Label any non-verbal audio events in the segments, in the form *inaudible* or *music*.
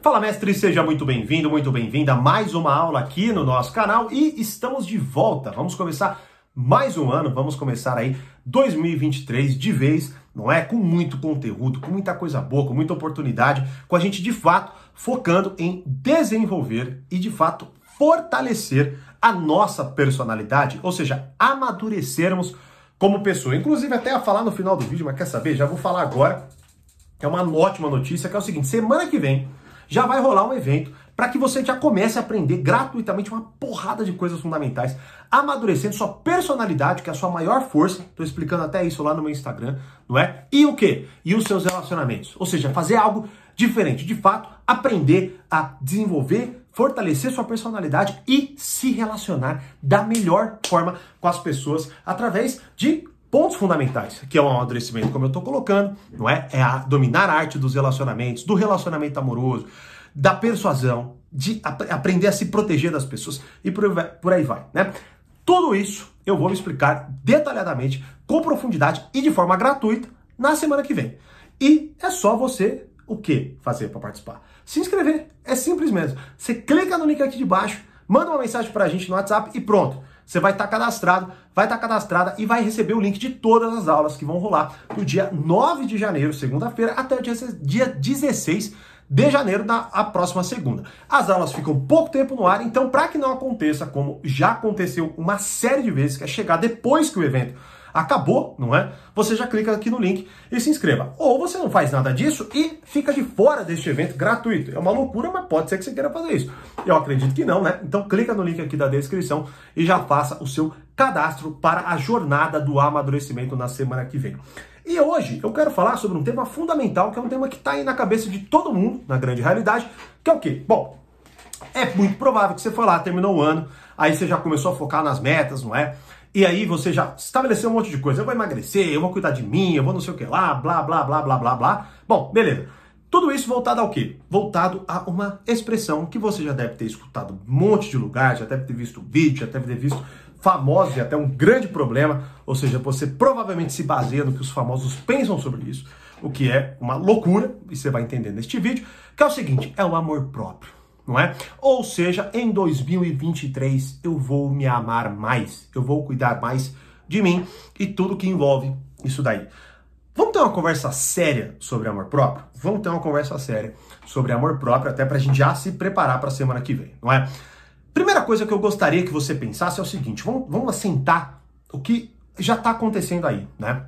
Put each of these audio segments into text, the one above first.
Fala, mestre, seja muito bem-vindo, muito bem-vinda a mais uma aula aqui no nosso canal e estamos de volta. Vamos começar mais um ano, vamos começar aí 2023 de vez, não é? Com muito conteúdo, com muita coisa boa, com muita oportunidade, com a gente de fato focando em desenvolver e de fato fortalecer a nossa personalidade, ou seja, amadurecermos como pessoa. Inclusive, até a falar no final do vídeo, mas quer saber? Já vou falar agora. É uma ótima notícia, que é o seguinte: semana que vem já vai rolar um evento para que você já comece a aprender gratuitamente uma porrada de coisas fundamentais, amadurecendo sua personalidade, que é a sua maior força. Estou explicando até isso lá no meu Instagram, não é? E o quê? E os seus relacionamentos. Ou seja, fazer algo diferente, de fato, aprender a desenvolver, fortalecer sua personalidade e se relacionar da melhor forma com as pessoas através de pontos fundamentais, que é o amadurecimento, como eu estou colocando, não é? É a dominar a arte dos relacionamentos, do relacionamento amoroso, da persuasão, de ap aprender a se proteger das pessoas e por, por aí vai, né? Tudo isso eu vou explicar detalhadamente, com profundidade e de forma gratuita na semana que vem. E é só você o que fazer para participar? Se inscrever. É simples mesmo. Você clica no link aqui de baixo, manda uma mensagem para a gente no WhatsApp e pronto. Você vai estar tá cadastrado, vai estar tá cadastrada e vai receber o link de todas as aulas que vão rolar do dia 9 de janeiro, segunda-feira, até o dia, dia 16 de janeiro da a próxima segunda. As aulas ficam pouco tempo no ar, então para que não aconteça como já aconteceu uma série de vezes, que é chegar depois que o evento acabou, não é? Você já clica aqui no link e se inscreva. Ou você não faz nada disso e fica de fora deste evento gratuito. É uma loucura, mas pode ser que você queira fazer isso. Eu acredito que não, né? Então clica no link aqui da descrição e já faça o seu cadastro para a jornada do amadurecimento na semana que vem. E hoje eu quero falar sobre um tema fundamental, que é um tema que está aí na cabeça de todo mundo, na grande realidade, que é o quê? Bom, é muito provável que você foi lá, terminou o ano, aí você já começou a focar nas metas, não é? E aí você já estabeleceu um monte de coisa. Eu vou emagrecer, eu vou cuidar de mim, eu vou não sei o que lá, blá, blá, blá, blá, blá, blá. Bom, beleza. Tudo isso voltado ao quê? Voltado a uma expressão que você já deve ter escutado um monte de lugar, já deve ter visto vídeo, já deve ter visto famosos e até um grande problema. Ou seja, você provavelmente se baseia no que os famosos pensam sobre isso, o que é uma loucura, e você vai entender neste vídeo, que é o seguinte, é o amor próprio não é? Ou seja, em 2023 eu vou me amar mais, eu vou cuidar mais de mim e tudo que envolve isso daí. Vamos ter uma conversa séria sobre amor próprio? Vamos ter uma conversa séria sobre amor próprio, até para a gente já se preparar para a semana que vem, não é? Primeira coisa que eu gostaria que você pensasse é o seguinte: vamos, vamos assentar o que já está acontecendo aí, né?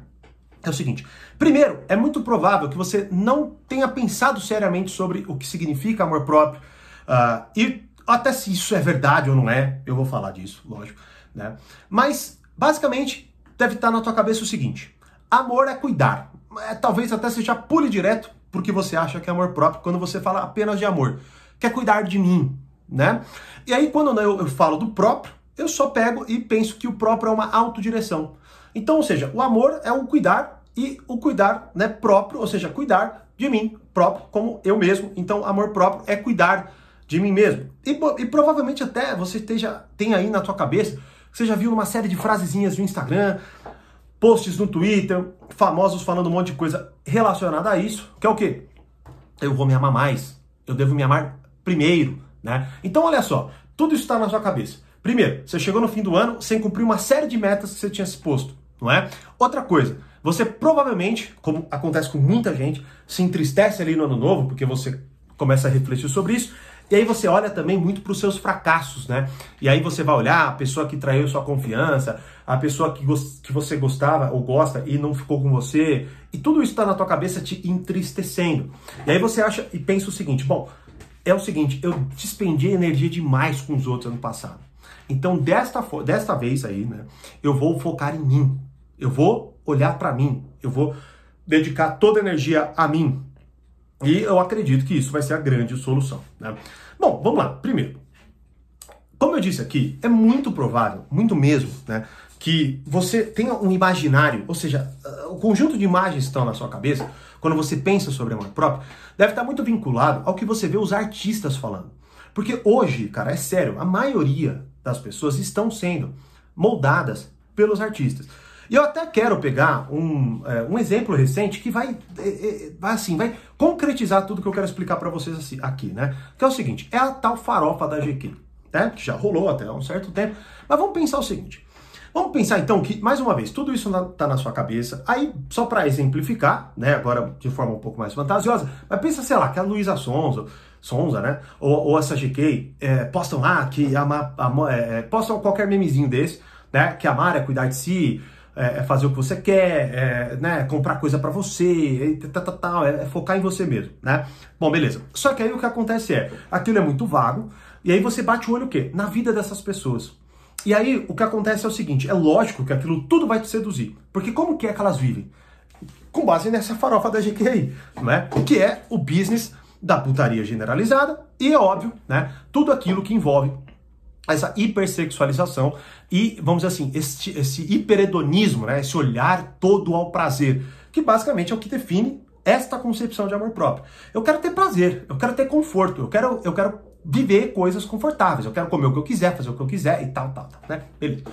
É o seguinte: primeiro, é muito provável que você não tenha pensado seriamente sobre o que significa amor próprio, Uh, e até se isso é verdade ou não é, eu vou falar disso, lógico. Né? Mas, basicamente, deve estar na tua cabeça o seguinte: amor é cuidar. É, talvez até você já pule direto porque você acha que é amor próprio quando você fala apenas de amor. Quer cuidar de mim, né? E aí, quando eu, eu falo do próprio, eu só pego e penso que o próprio é uma autodireção. Então, ou seja, o amor é o cuidar e o cuidar né, próprio, ou seja, cuidar de mim próprio como eu mesmo. Então, amor próprio é cuidar de mim mesmo. E, e provavelmente até você esteja, tem aí na tua cabeça, você já viu uma série de frasezinhas no Instagram, posts no Twitter, famosos falando um monte de coisa relacionada a isso, que é o quê? Eu vou me amar mais, eu devo me amar primeiro, né? Então olha só, tudo isso está na sua cabeça. Primeiro, você chegou no fim do ano sem cumprir uma série de metas que você tinha se posto, não é? Outra coisa, você provavelmente, como acontece com muita gente, se entristece ali no ano novo, porque você começa a refletir sobre isso, e aí você olha também muito para os seus fracassos, né? E aí você vai olhar a pessoa que traiu sua confiança, a pessoa que, que você gostava ou gosta e não ficou com você, e tudo isso está na tua cabeça te entristecendo. E aí você acha e pensa o seguinte: bom, é o seguinte, eu despendi energia demais com os outros ano passado. Então, desta, desta vez aí, né, eu vou focar em mim. Eu vou olhar para mim. Eu vou dedicar toda a energia a mim. E eu acredito que isso vai ser a grande solução. Né? Bom, vamos lá. Primeiro, como eu disse aqui, é muito provável, muito mesmo, né, que você tenha um imaginário, ou seja, o conjunto de imagens que estão na sua cabeça, quando você pensa sobre amor próprio, deve estar muito vinculado ao que você vê os artistas falando. Porque hoje, cara, é sério, a maioria das pessoas estão sendo moldadas pelos artistas. E eu até quero pegar um, é, um exemplo recente que vai, é, é, assim, vai concretizar tudo que eu quero explicar para vocês aqui, né? Que é o seguinte, é a tal farofa da GQ, né? Que já rolou até há um certo tempo. Mas vamos pensar o seguinte. Vamos pensar então que, mais uma vez, tudo isso está na sua cabeça. Aí, só para exemplificar, né, agora de forma um pouco mais fantasiosa, mas pensa, sei lá, que a Luísa Sonza, Sonza, né, ou, ou essa GK, é, postam lá que a, a, a é, postam qualquer memezinho desse, né, que amar é cuidar de si, é, é fazer o que você quer, é, né, comprar coisa para você, tal, tal, tal, é focar em você mesmo, né? Bom, beleza. Só que aí o que acontece é, aquilo é muito vago, e aí você bate o olho o quê? Na vida dessas pessoas. E aí o que acontece é o seguinte, é lógico que aquilo tudo vai te seduzir, porque como que é que elas vivem? Com base nessa farofa da GQ né? Que é o business da putaria generalizada e é óbvio, né? Tudo aquilo que envolve essa hipersexualização e, vamos dizer assim, esse, esse hiperedonismo, né? Esse olhar todo ao prazer, que basicamente é o que define esta concepção de amor próprio. Eu quero ter prazer, eu quero ter conforto, eu quero, eu quero viver coisas confortáveis, eu quero comer o que eu quiser, fazer o que eu quiser e tal, tal, tal, né? Beleza.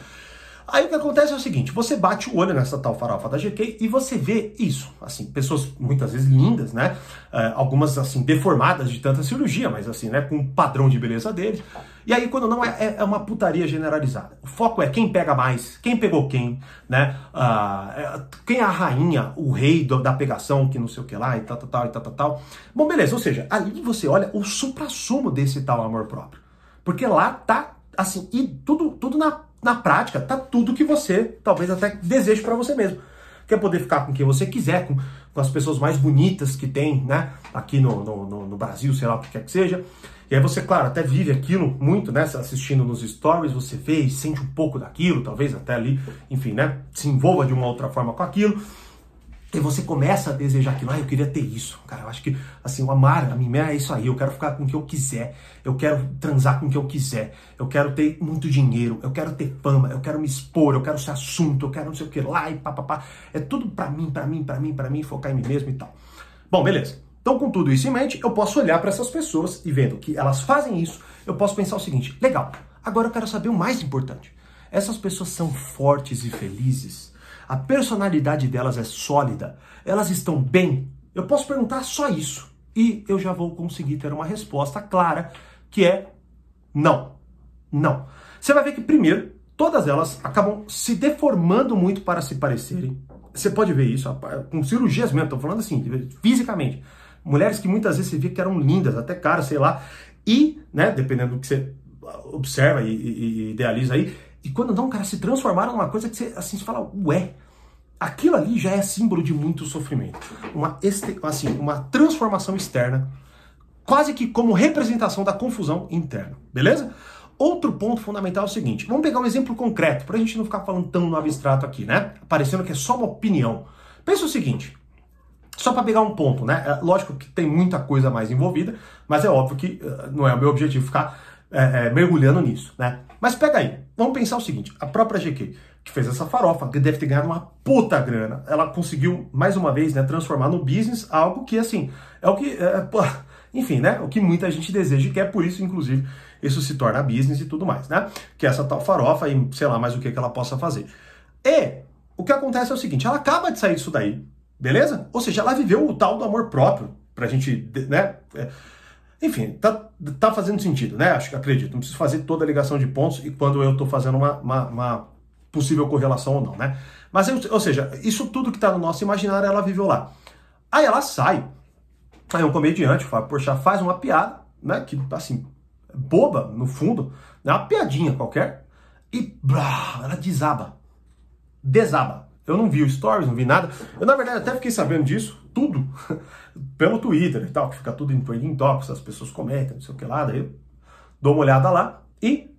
Aí o que acontece é o seguinte, você bate o olho nessa tal farofa da GK e você vê isso, assim, pessoas muitas vezes lindas, né? Uh, algumas, assim, deformadas de tanta cirurgia, mas assim, né, com o padrão de beleza deles. E aí, quando não, é, é uma putaria generalizada. O foco é quem pega mais, quem pegou quem, né? Uh, quem é a rainha, o rei do, da pegação, que não sei o que lá, e tal, tal, tal, e tal, tal, tal. Bom, beleza, ou seja, ali você olha o supra-sumo desse tal amor próprio. Porque lá tá, assim, e tudo, tudo na na prática, tá tudo que você talvez até deseje para você mesmo. Quer poder ficar com quem você quiser, com, com as pessoas mais bonitas que tem, né? Aqui no, no, no, Brasil, sei lá o que quer que seja. E aí você, claro, até vive aquilo muito, né? Assistindo nos stories, você vê e sente um pouco daquilo, talvez até ali, enfim, né? Se envolva de uma outra forma com aquilo. E você começa a desejar aquilo, ah, eu queria ter isso. Cara, eu acho que, assim, o amar a mim é isso aí. Eu quero ficar com o que eu quiser. Eu quero transar com o que eu quiser. Eu quero ter muito dinheiro. Eu quero ter fama. Eu quero me expor. Eu quero ser assunto. Eu quero não sei o que lá e papapá. É tudo pra mim, pra mim, pra mim, pra mim, focar em mim mesmo e tal. Bom, beleza. Então, com tudo isso em mente, eu posso olhar para essas pessoas e vendo que elas fazem isso, eu posso pensar o seguinte: legal, agora eu quero saber o mais importante. Essas pessoas são fortes e felizes a personalidade delas é sólida, elas estão bem? Eu posso perguntar só isso e eu já vou conseguir ter uma resposta clara que é não. Não. Você vai ver que primeiro, todas elas acabam se deformando muito para se parecerem. Você pode ver isso com cirurgias mesmo, estou falando assim, fisicamente. Mulheres que muitas vezes você via que eram lindas, até caras, sei lá. E, né, dependendo do que você observa e, e, e idealiza aí, e quando não, cara, se transformaram numa coisa que você, assim, você fala, ué, aquilo ali já é símbolo de muito sofrimento. Uma, este, assim, uma transformação externa, quase que como representação da confusão interna, beleza? Outro ponto fundamental é o seguinte, vamos pegar um exemplo concreto, para a gente não ficar falando tão no abstrato aqui, né? Parecendo que é só uma opinião. Pensa o seguinte, só para pegar um ponto, né? É, lógico que tem muita coisa mais envolvida, mas é óbvio que uh, não é o meu objetivo ficar é, é, mergulhando nisso, né? Mas pega aí, vamos pensar o seguinte: a própria GQ, que fez essa farofa, que deve ter ganhado uma puta grana, ela conseguiu, mais uma vez, né, transformar no business algo que, assim, é o que. É, pô, enfim, né? O que muita gente deseja e quer, por isso, inclusive, isso se torna business e tudo mais, né? Que é essa tal farofa e sei lá mais o que, que ela possa fazer. E o que acontece é o seguinte: ela acaba de sair disso daí, beleza? Ou seja, ela viveu o tal do amor próprio, pra gente, né? É, enfim, tá, tá fazendo sentido, né? Acho que acredito. Não preciso fazer toda a ligação de pontos e quando eu estou fazendo uma, uma, uma, possível correlação ou não, né? Mas, ou seja, isso tudo que está no nosso imaginário, ela viveu lá. Aí ela sai, aí um comediante, o Fábio Porchat, faz uma piada, né? Que, assim, boba, no fundo, né? Uma piadinha qualquer, e blá, ela desaba. Desaba. Eu não vi o stories, não vi nada. Eu, na verdade, até fiquei sabendo disso, tudo, *laughs* pelo Twitter e tal, que fica tudo em trending topics, as pessoas comentam, não sei o que lá, daí eu dou uma olhada lá e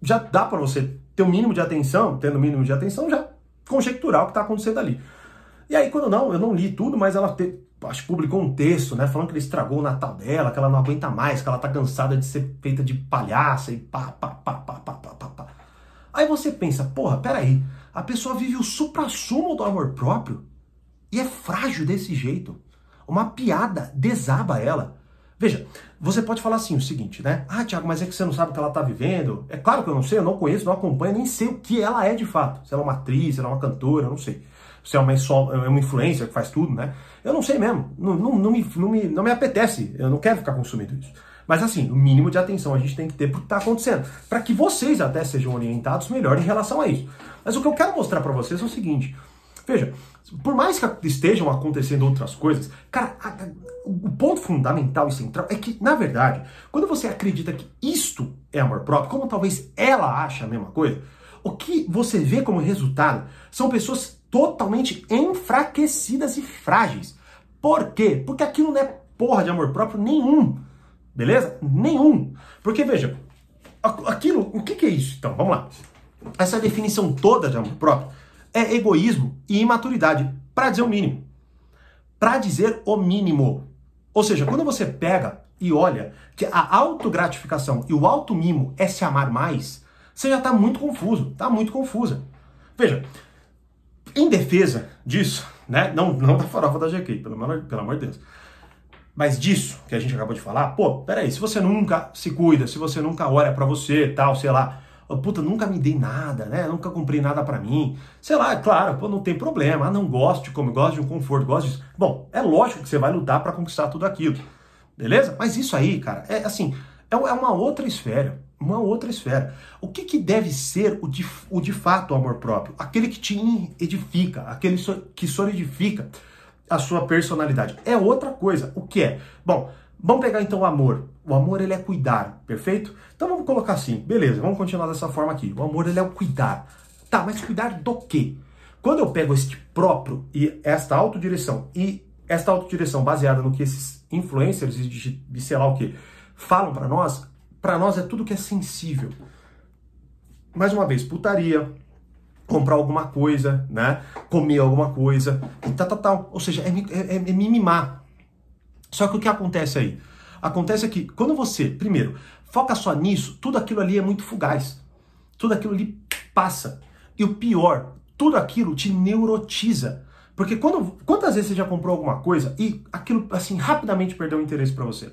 já dá para você ter o um mínimo de atenção, tendo o mínimo de atenção, já conjecturar o que está acontecendo ali. E aí, quando não, eu não li tudo, mas ela te, acho que publicou um texto, né, falando que ele estragou o Natal dela, que ela não aguenta mais, que ela tá cansada de ser feita de palhaça e pá, pá, pá, pá, pá, pá, pá, pá. Aí você pensa, porra, peraí, a pessoa vive o supra-sumo do amor próprio e é frágil desse jeito. Uma piada desaba ela. Veja, você pode falar assim o seguinte, né? Ah, Tiago, mas é que você não sabe o que ela está vivendo. É claro que eu não sei, eu não conheço, não acompanho, nem sei o que ela é de fato. Se ela é uma atriz, se ela é uma cantora, não sei. Se é uma, é uma que faz tudo, né? Eu não sei mesmo. Não, não, não, me, não, me, não me apetece. Eu não quero ficar consumindo isso. Mas assim, o mínimo de atenção a gente tem que ter pro que está acontecendo. Para que vocês até sejam orientados melhor em relação a isso. Mas o que eu quero mostrar para vocês é o seguinte. Veja, por mais que estejam acontecendo outras coisas, cara, a, a, o ponto fundamental e central é que, na verdade, quando você acredita que isto é amor próprio, como talvez ela ache a mesma coisa, o que você vê como resultado são pessoas totalmente enfraquecidas e frágeis. Por quê? Porque aquilo não é porra de amor próprio nenhum. Beleza? Nenhum. Porque, veja, aquilo, o que, que é isso? Então, vamos lá. Essa definição toda de amor próprio é egoísmo e imaturidade, para dizer o mínimo. Para dizer o mínimo. Ou seja, quando você pega e olha que a autogratificação e o auto-mimo é se amar mais, você já está muito confuso, está muito confusa. Veja, em defesa disso, né? Não, não da farofa da GK, pelo amor, pelo amor de Deus. Mas disso que a gente acabou de falar, pô, peraí, se você nunca se cuida, se você nunca olha para você, tal, sei lá, puta, nunca me dei nada, né? Nunca comprei nada para mim. Sei lá, é claro, pô, não tem problema. Ah, não gosto de como, gosto de um conforto, gosto disso. Bom, é lógico que você vai lutar para conquistar tudo aquilo. Beleza? Mas isso aí, cara, é assim, é, é uma outra esfera. Uma outra esfera. O que, que deve ser o de, o de fato o amor próprio? Aquele que te edifica, aquele que solidifica a sua personalidade. É outra coisa. O que é? Bom, vamos pegar então o amor. O amor ele é cuidar, perfeito? Então vamos colocar assim, beleza, vamos continuar dessa forma aqui. O amor ele é o cuidar. Tá, mas cuidar do quê? Quando eu pego este próprio e esta autodireção e esta autodireção baseada no que esses influencers de, de sei lá o que falam para nós, para nós é tudo que é sensível. Mais uma vez, putaria, comprar alguma coisa, né? Comer alguma coisa e tal, tal, tal. Ou seja, é, é, é mimimar. Só que o que acontece aí? Acontece que quando você, primeiro, foca só nisso, tudo aquilo ali é muito fugaz. Tudo aquilo ali passa. E o pior, tudo aquilo te neurotiza. Porque quando, quantas vezes você já comprou alguma coisa e aquilo assim rapidamente perdeu o interesse para você?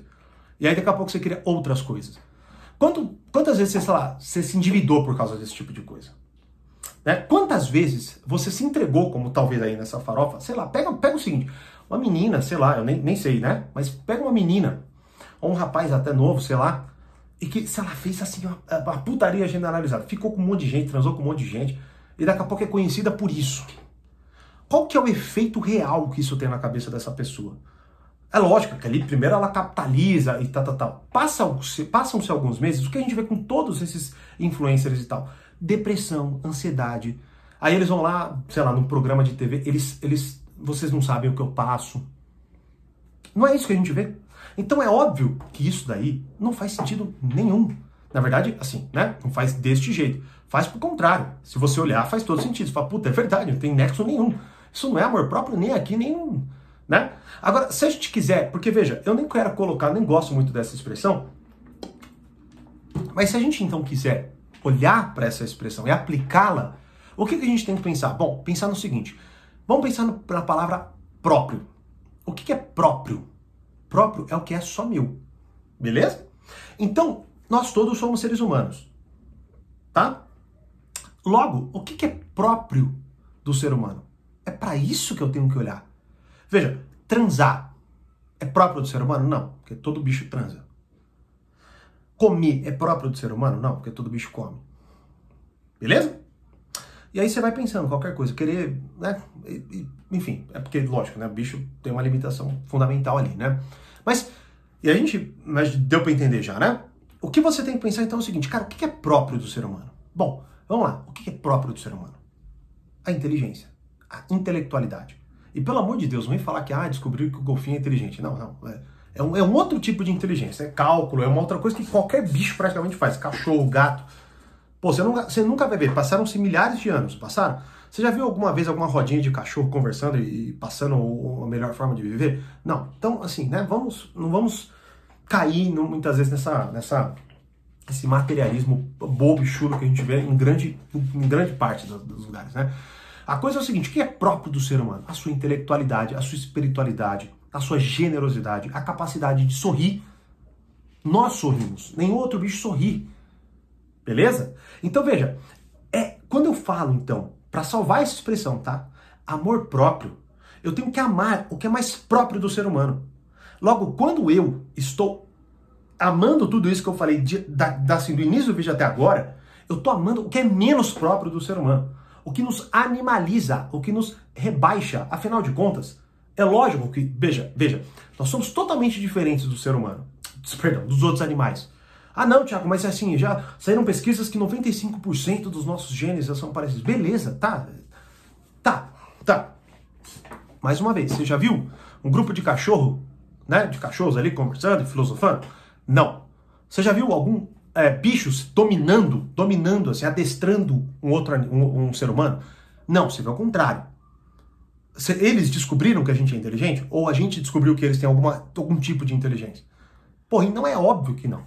E aí daqui a pouco você queria outras coisas. Quanto, quantas vezes você, sei lá, você se endividou por causa desse tipo de coisa? Né? Quantas vezes você se entregou, como talvez aí nessa farofa, sei lá, pega, pega o seguinte, uma menina, sei lá, eu nem, nem sei, né? Mas pega uma menina ou um rapaz até novo, sei lá, e que, se ela fez assim, uma, uma putaria generalizada, ficou com um monte de gente, transou com um monte de gente, e daqui a pouco é conhecida por isso. Qual que é o efeito real que isso tem na cabeça dessa pessoa? É lógico que ali primeiro ela capitaliza e tal, tal, tal. Passam-se passam alguns meses, o que a gente vê com todos esses influencers e tal? Depressão, ansiedade. Aí eles vão lá, sei lá, num programa de TV, eles, eles, vocês não sabem o que eu passo. Não é isso que a gente vê? Então é óbvio que isso daí não faz sentido nenhum. Na verdade, assim, né? Não faz deste jeito. Faz pro contrário. Se você olhar, faz todo sentido. Você fala, puta, é verdade, não tem nexo nenhum. Isso não é amor próprio nem aqui, nem. Né? Agora, se a gente quiser, porque veja, eu nem quero colocar, nem gosto muito dessa expressão, mas se a gente então quiser olhar para essa expressão e aplicá-la, o que, que a gente tem que pensar? Bom, pensar no seguinte: vamos pensar no, na palavra próprio. O que, que é próprio? próprio é o que é só meu. Beleza? Então, nós todos somos seres humanos. Tá? Logo, o que é próprio do ser humano? É para isso que eu tenho que olhar. Veja, transar é próprio do ser humano? Não, porque todo bicho transa. Comer é próprio do ser humano? Não, porque todo bicho come. Beleza? E aí você vai pensando, qualquer coisa, querer, né? Enfim, é porque, lógico, né? O bicho tem uma limitação fundamental ali, né? Mas, e a gente, mas deu para entender já, né? O que você tem que pensar então é o seguinte, cara, o que é próprio do ser humano? Bom, vamos lá, o que é próprio do ser humano? A inteligência, a intelectualidade. E pelo amor de Deus, não vem falar que, ah, descobriu que o golfinho é inteligente. Não, não. É, é, um, é um outro tipo de inteligência, é cálculo, é uma outra coisa que qualquer bicho praticamente faz. Cachorro, gato. Pô, você nunca, você nunca vai ver, passaram-se milhares de anos, passaram? Você já viu alguma vez alguma rodinha de cachorro conversando e passando a melhor forma de viver? Não. Então, assim, né, vamos, não vamos cair muitas vezes nessa, nessa esse materialismo bobo e chulo que a gente vê em grande, em grande parte dos, dos lugares, né? A coisa é o seguinte, o que é próprio do ser humano? A sua intelectualidade, a sua espiritualidade, a sua generosidade, a capacidade de sorrir Nós sorrimos, nenhum outro bicho sorri. Beleza? Então veja, é quando eu falo então, para salvar essa expressão, tá? Amor próprio. Eu tenho que amar o que é mais próprio do ser humano. Logo, quando eu estou amando tudo isso que eu falei de, da, da, assim, do início do vídeo até agora, eu estou amando o que é menos próprio do ser humano. O que nos animaliza, o que nos rebaixa. Afinal de contas, é lógico que, veja, veja, nós somos totalmente diferentes do ser humano. Perdão, dos outros animais. Ah não, Tiago, mas assim, já saíram pesquisas que 95% dos nossos genes já são parecidos. Beleza, tá. Tá, tá. Mais uma vez, você já viu um grupo de cachorro, né? De cachorros ali conversando e filosofando? Não. Você já viu algum é, bichos dominando, dominando, assim, adestrando um outro um, um ser humano? Não, você vê o contrário. Eles descobriram que a gente é inteligente? Ou a gente descobriu que eles têm alguma, algum tipo de inteligência? Porra, não é óbvio que não.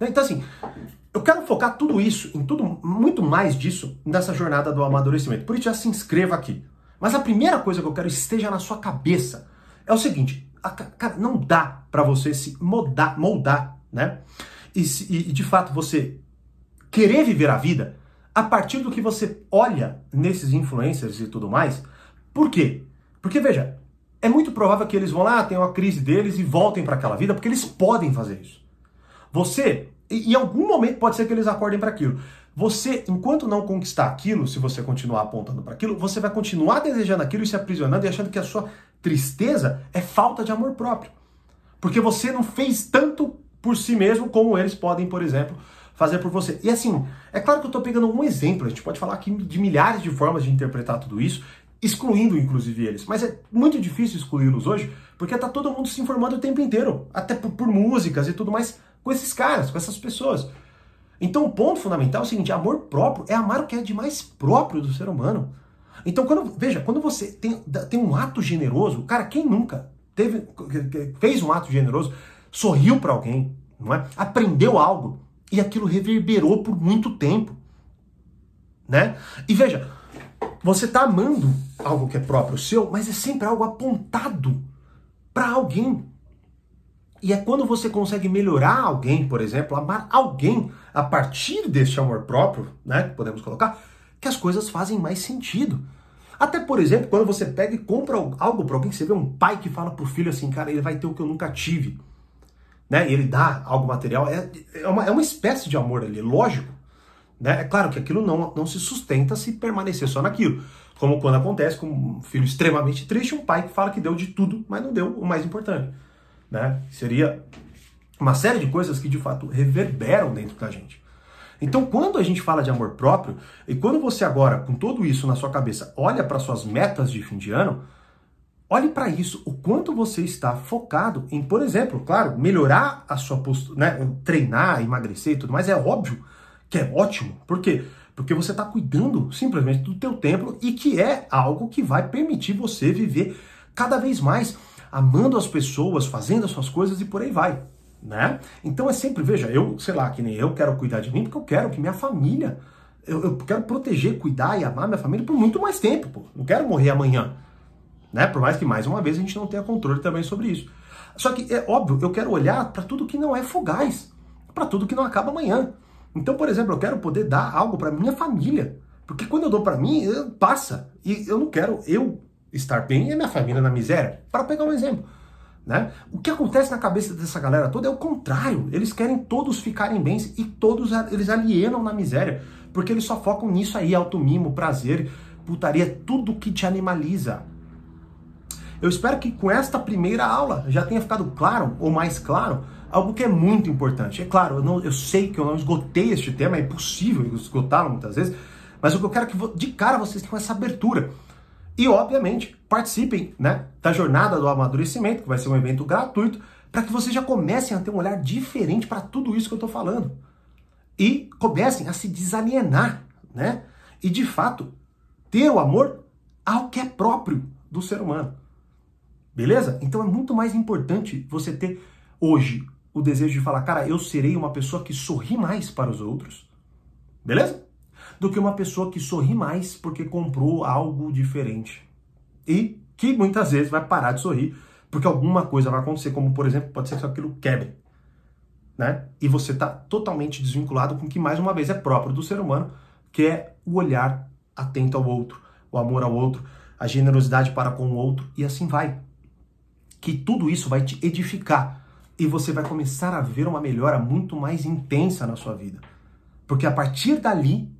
Né? Então, assim, eu quero focar tudo isso, em tudo, muito mais disso, nessa jornada do amadurecimento. Por isso, já se inscreva aqui. Mas a primeira coisa que eu quero que esteja na sua cabeça é o seguinte: a, cara, não dá para você se moldar, moldar né? E, e, de fato você querer viver a vida a partir do que você olha nesses influencers e tudo mais. Por quê? Porque veja, é muito provável que eles vão lá, tenham a crise deles e voltem para aquela vida, porque eles podem fazer isso. Você, em algum momento pode ser que eles acordem para aquilo. Você, enquanto não conquistar aquilo, se você continuar apontando para aquilo, você vai continuar desejando aquilo e se aprisionando e achando que a sua tristeza é falta de amor próprio. Porque você não fez tanto por si mesmo como eles podem, por exemplo, fazer por você. E assim, é claro que eu estou pegando um exemplo, a gente pode falar aqui de milhares de formas de interpretar tudo isso, excluindo inclusive eles. Mas é muito difícil excluí-los hoje, porque tá todo mundo se informando o tempo inteiro, até por, por músicas e tudo mais, com esses caras, com essas pessoas. Então o ponto fundamental é o seguinte: amor próprio é amar o que é de mais próprio do ser humano. Então, quando, veja, quando você tem, tem um ato generoso, cara, quem nunca teve, fez um ato generoso, sorriu para alguém, não é? Aprendeu algo e aquilo reverberou por muito tempo, né? E veja, você está amando algo que é próprio seu, mas é sempre algo apontado para alguém. E é quando você consegue melhorar alguém, por exemplo, amar alguém a partir deste amor próprio, né, podemos colocar, que as coisas fazem mais sentido. Até, por exemplo, quando você pega e compra algo para alguém, você vê um pai que fala pro filho assim, cara, ele vai ter o que eu nunca tive. Né? E ele dá algo material, é, é, uma, é uma espécie de amor ali, lógico. Né? É claro que aquilo não, não se sustenta se permanecer só naquilo. Como quando acontece com um filho extremamente triste, um pai que fala que deu de tudo, mas não deu o mais importante né? Seria uma série de coisas que de fato reverberam dentro da gente. Então, quando a gente fala de amor próprio, e quando você agora, com tudo isso na sua cabeça, olha para suas metas de fim de ano, olhe para isso, o quanto você está focado em, por exemplo, claro, melhorar a sua postura, né? treinar, emagrecer e tudo mais, é óbvio que é ótimo. Por quê? Porque você está cuidando simplesmente do teu tempo e que é algo que vai permitir você viver cada vez mais amando as pessoas, fazendo as suas coisas e por aí vai. Né? Então é sempre, veja, eu, sei lá, que nem eu quero cuidar de mim porque eu quero que minha família, eu, eu quero proteger, cuidar e amar minha família por muito mais tempo, pô. Não quero morrer amanhã. Né? Por mais que mais uma vez a gente não tenha controle também sobre isso. Só que é óbvio, eu quero olhar para tudo que não é fugaz, para tudo que não acaba amanhã. Então, por exemplo, eu quero poder dar algo para minha família, porque quando eu dou para mim, passa. E eu não quero eu estar bem e a minha família na miséria. Para pegar um exemplo. Né? O que acontece na cabeça dessa galera toda é o contrário. Eles querem todos ficarem bem e todos eles alienam na miséria. Porque eles só focam nisso aí, automimo, prazer, putaria, tudo que te animaliza. Eu espero que com esta primeira aula já tenha ficado claro, ou mais claro, algo que é muito importante. É claro, eu, não, eu sei que eu não esgotei este tema, é impossível esgotá-lo muitas vezes, mas o que eu quero é que de cara vocês tenham essa abertura. E, obviamente, participem né, da jornada do amadurecimento, que vai ser um evento gratuito, para que vocês já comecem a ter um olhar diferente para tudo isso que eu estou falando. E comecem a se desalienar, né? E, de fato, ter o amor ao que é próprio do ser humano. Beleza? Então é muito mais importante você ter hoje o desejo de falar, cara, eu serei uma pessoa que sorri mais para os outros. Beleza? do que uma pessoa que sorri mais porque comprou algo diferente. E que muitas vezes vai parar de sorrir porque alguma coisa vai acontecer, como por exemplo, pode ser que aquilo quebre. né? E você está totalmente desvinculado com o que, mais uma vez, é próprio do ser humano, que é o olhar atento ao outro, o amor ao outro, a generosidade para com o outro, e assim vai. Que tudo isso vai te edificar e você vai começar a ver uma melhora muito mais intensa na sua vida. Porque a partir dali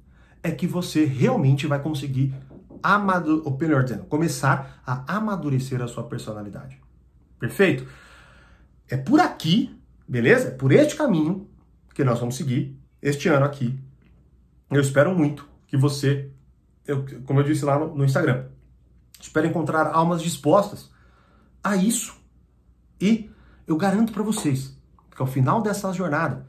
é que você realmente vai conseguir amadurecer, ou melhor dizendo, começar a amadurecer a sua personalidade. Perfeito? É por aqui, beleza? É por este caminho que nós vamos seguir este ano aqui. Eu espero muito que você, eu, como eu disse lá no, no Instagram, espero encontrar almas dispostas a isso. E eu garanto para vocês que ao final dessa jornada,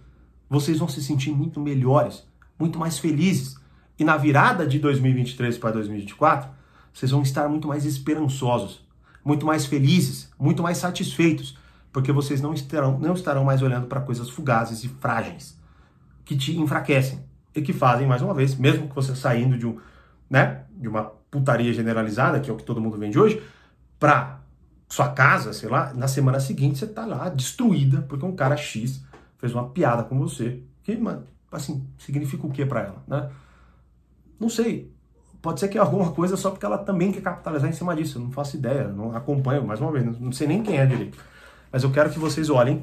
vocês vão se sentir muito melhores, muito mais felizes. E na virada de 2023 para 2024, vocês vão estar muito mais esperançosos, muito mais felizes, muito mais satisfeitos, porque vocês não estarão, não estarão mais olhando para coisas fugazes e frágeis que te enfraquecem e que fazem, mais uma vez, mesmo que você saindo de, um, né, de uma putaria generalizada, que é o que todo mundo vende hoje, para sua casa, sei lá, na semana seguinte você tá lá destruída porque um cara X fez uma piada com você. Que, mano, assim, significa o que para ela, né? Não sei. Pode ser que é alguma coisa só porque ela também quer capitalizar em cima disso. Eu não faço ideia, não acompanho, mais uma vez, não sei nem quem é direito. Mas eu quero que vocês olhem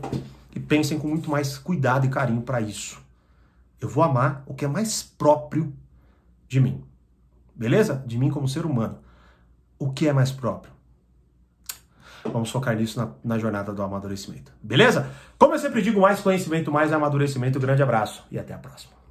e pensem com muito mais cuidado e carinho para isso. Eu vou amar o que é mais próprio de mim. Beleza? De mim como ser humano. O que é mais próprio? Vamos focar nisso na, na, jornada do amadurecimento. Beleza? Como eu sempre digo, mais conhecimento, mais amadurecimento. Grande abraço e até a próxima.